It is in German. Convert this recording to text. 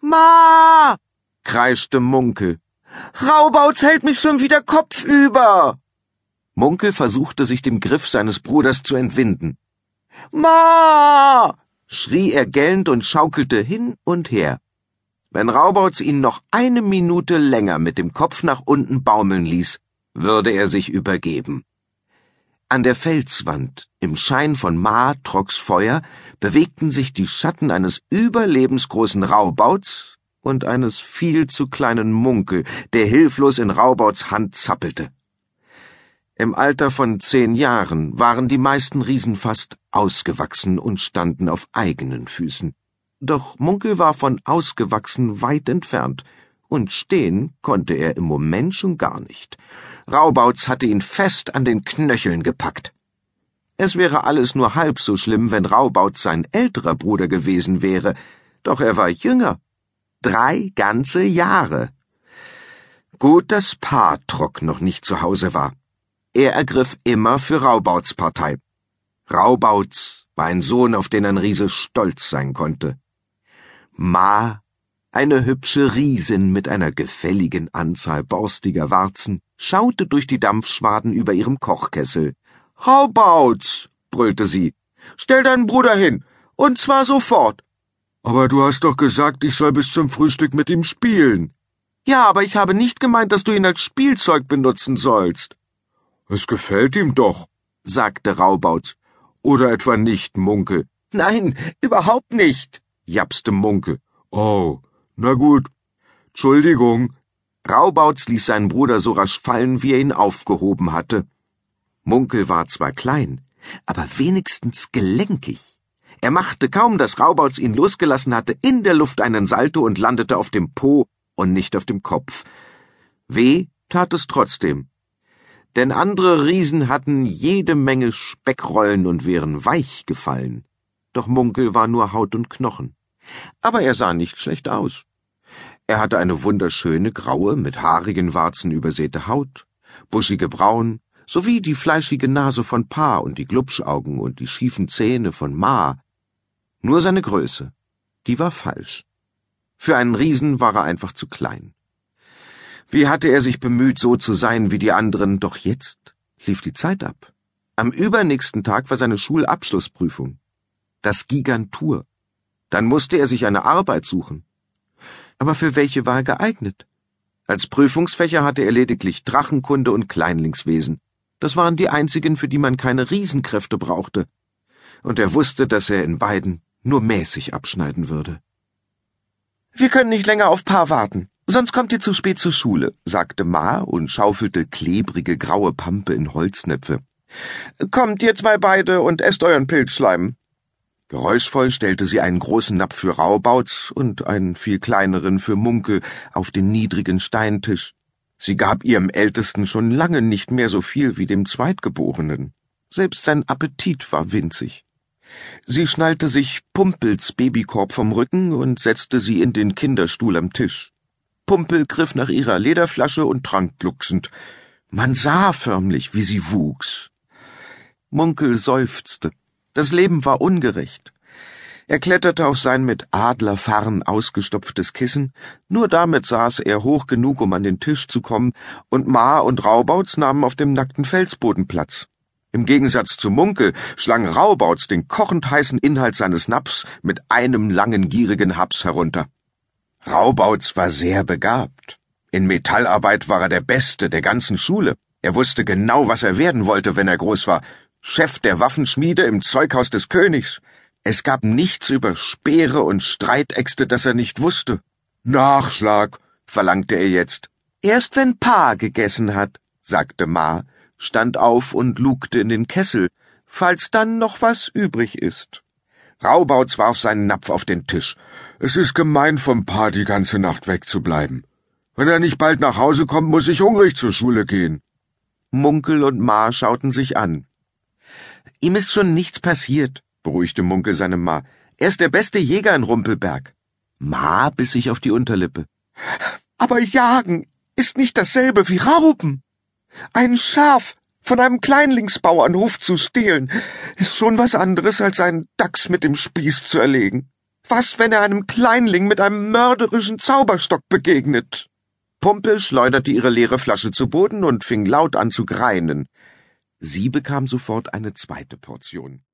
Ma! kreischte Munkel. Raubauz hält mich schon wieder kopfüber. Munkel versuchte sich dem Griff seines Bruders zu entwinden. Ma! schrie er gellend und schaukelte hin und her. Wenn Raubauz ihn noch eine Minute länger mit dem Kopf nach unten baumeln ließ, würde er sich übergeben. An der Felswand, im Schein von Ma Trocks Feuer, bewegten sich die Schatten eines überlebensgroßen Raubauts und eines viel zu kleinen Munkel, der hilflos in Raubauts Hand zappelte. Im Alter von zehn Jahren waren die meisten Riesen fast ausgewachsen und standen auf eigenen Füßen. Doch Munkel war von ausgewachsen weit entfernt, und stehen konnte er im Moment schon gar nicht. Raubautz hatte ihn fest an den Knöcheln gepackt. Es wäre alles nur halb so schlimm, wenn Raubautz sein älterer Bruder gewesen wäre, doch er war jünger. Drei ganze Jahre. Gut, dass Patrock noch nicht zu Hause war. Er ergriff immer für Raubauts Partei. Raubautz war ein Sohn, auf den ein Riese stolz sein konnte. Ma eine hübsche Riesin mit einer gefälligen Anzahl borstiger Warzen schaute durch die Dampfschwaden über ihrem Kochkessel. Raubautz, brüllte sie, stell deinen Bruder hin, und zwar sofort. Aber du hast doch gesagt, ich soll bis zum Frühstück mit ihm spielen. Ja, aber ich habe nicht gemeint, dass du ihn als Spielzeug benutzen sollst. Es gefällt ihm doch, sagte Raubautz. Oder etwa nicht, Munkel? Nein, überhaupt nicht, japste Munkel. Oh, na gut. Entschuldigung. Raubautz ließ seinen Bruder so rasch fallen, wie er ihn aufgehoben hatte. Munkel war zwar klein, aber wenigstens gelenkig. Er machte kaum, dass Raubautz ihn losgelassen hatte, in der Luft einen Salto und landete auf dem Po und nicht auf dem Kopf. Weh tat es trotzdem. Denn andere Riesen hatten jede Menge Speckrollen und wären weich gefallen. Doch Munkel war nur Haut und Knochen aber er sah nicht schlecht aus. Er hatte eine wunderschöne, graue, mit haarigen Warzen übersäte Haut, buschige Brauen, sowie die fleischige Nase von Pa und die Glubschaugen und die schiefen Zähne von Ma. Nur seine Größe, die war falsch. Für einen Riesen war er einfach zu klein. Wie hatte er sich bemüht, so zu sein wie die anderen, doch jetzt lief die Zeit ab. Am übernächsten Tag war seine Schulabschlussprüfung. Das Gigantur. Dann musste er sich eine Arbeit suchen. Aber für welche war er geeignet? Als Prüfungsfächer hatte er lediglich Drachenkunde und Kleinlingswesen. Das waren die einzigen, für die man keine Riesenkräfte brauchte. Und er wusste, dass er in beiden nur mäßig abschneiden würde. Wir können nicht länger auf Paar warten, sonst kommt ihr zu spät zur Schule, sagte Ma und schaufelte klebrige graue Pampe in Holznäpfe. Kommt ihr zwei beide und esst euren Pilzschleim. Geräuschvoll stellte sie einen großen Napf für Raubautz und einen viel kleineren für Munkel auf den niedrigen Steintisch. Sie gab ihrem Ältesten schon lange nicht mehr so viel wie dem Zweitgeborenen. Selbst sein Appetit war winzig. Sie schnallte sich Pumpels Babykorb vom Rücken und setzte sie in den Kinderstuhl am Tisch. Pumpel griff nach ihrer Lederflasche und trank glucksend. Man sah förmlich, wie sie wuchs. Munkel seufzte. Das Leben war ungerecht. Er kletterte auf sein mit Adlerfarn ausgestopftes Kissen, nur damit saß er hoch genug, um an den Tisch zu kommen, und Ma und Raubautz nahmen auf dem nackten Felsboden Platz. Im Gegensatz zu Munkel schlang Raubautz den kochend heißen Inhalt seines Naps mit einem langen gierigen Haps herunter. Raubautz war sehr begabt. In Metallarbeit war er der Beste der ganzen Schule. Er wusste genau, was er werden wollte, wenn er groß war, Chef der Waffenschmiede im Zeughaus des Königs. Es gab nichts über Speere und Streitäxte, das er nicht wusste. Nachschlag, verlangte er jetzt. Erst wenn Pa gegessen hat, sagte Ma, stand auf und lugte in den Kessel, falls dann noch was übrig ist. Raubautz warf seinen Napf auf den Tisch. Es ist gemein vom Pa die ganze Nacht wegzubleiben. Wenn er nicht bald nach Hause kommt, muss ich hungrig zur Schule gehen. Munkel und Ma schauten sich an. Ihm ist schon nichts passiert, beruhigte Munkel seine Ma. Er ist der beste Jäger in Rumpelberg. Ma biss sich auf die Unterlippe. Aber jagen ist nicht dasselbe wie rauben. Ein Schaf von einem Kleinlingsbauernhof zu stehlen, ist schon was anderes als einen Dachs mit dem Spieß zu erlegen. Was, wenn er einem Kleinling mit einem mörderischen Zauberstock begegnet? Pumpe schleuderte ihre leere Flasche zu Boden und fing laut an zu greinen. Sie bekam sofort eine zweite Portion.